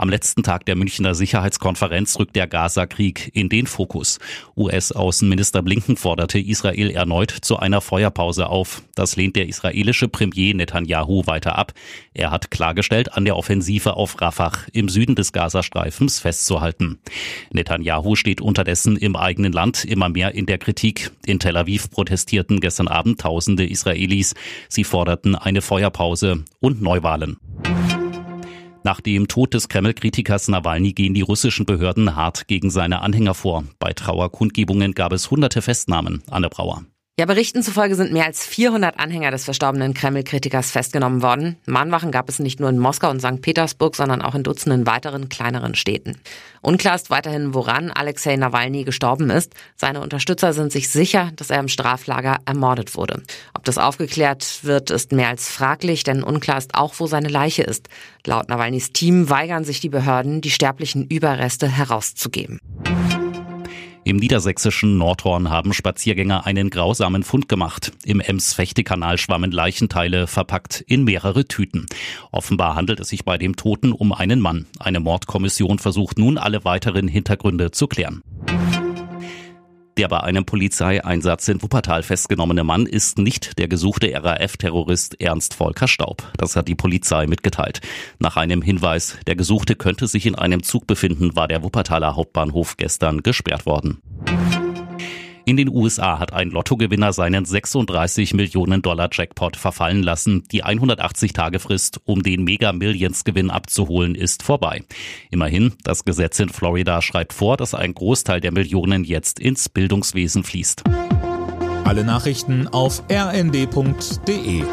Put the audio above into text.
Am letzten Tag der Münchner Sicherheitskonferenz rückt der Gaza-Krieg in den Fokus. US-Außenminister Blinken forderte Israel erneut zu einer Feuerpause auf. Das lehnt der israelische Premier Netanyahu weiter ab. Er hat klargestellt, an der Offensive auf Rafah im Süden des Gazastreifens festzuhalten. Netanyahu steht unterdessen im eigenen Land immer mehr in der Kritik. In Tel Aviv protestierten gestern Abend Tausende Israelis. Sie forderten eine Feuerpause und Neuwahlen. Nach dem Tod des Kreml-Kritikers Nawalny gehen die russischen Behörden hart gegen seine Anhänger vor. Bei Trauerkundgebungen gab es hunderte Festnahmen. Anne Brauer. Ja, Berichten zufolge sind mehr als 400 Anhänger des verstorbenen Kreml-Kritikers festgenommen worden. Mahnwachen gab es nicht nur in Moskau und St. Petersburg, sondern auch in Dutzenden weiteren kleineren Städten. Unklar ist weiterhin, woran Alexei Nawalny gestorben ist. Seine Unterstützer sind sich sicher, dass er im Straflager ermordet wurde. Ob das aufgeklärt wird, ist mehr als fraglich, denn unklar ist auch, wo seine Leiche ist. Laut Nawalnys Team weigern sich die Behörden, die sterblichen Überreste herauszugeben. Im niedersächsischen Nordhorn haben Spaziergänger einen grausamen Fund gemacht. Im Ems-Fechtekanal schwammen Leichenteile verpackt in mehrere Tüten. Offenbar handelt es sich bei dem Toten um einen Mann. Eine Mordkommission versucht nun alle weiteren Hintergründe zu klären. Der bei einem Polizeieinsatz in Wuppertal festgenommene Mann ist nicht der gesuchte RAF-Terrorist Ernst Volker Staub. Das hat die Polizei mitgeteilt. Nach einem Hinweis, der Gesuchte könnte sich in einem Zug befinden, war der Wuppertaler Hauptbahnhof gestern gesperrt worden. In den USA hat ein Lottogewinner seinen 36 Millionen Dollar Jackpot verfallen lassen. Die 180-Tage-Frist, um den Mega Millions Gewinn abzuholen, ist vorbei. Immerhin, das Gesetz in Florida schreibt vor, dass ein Großteil der Millionen jetzt ins Bildungswesen fließt. Alle Nachrichten auf rnd.de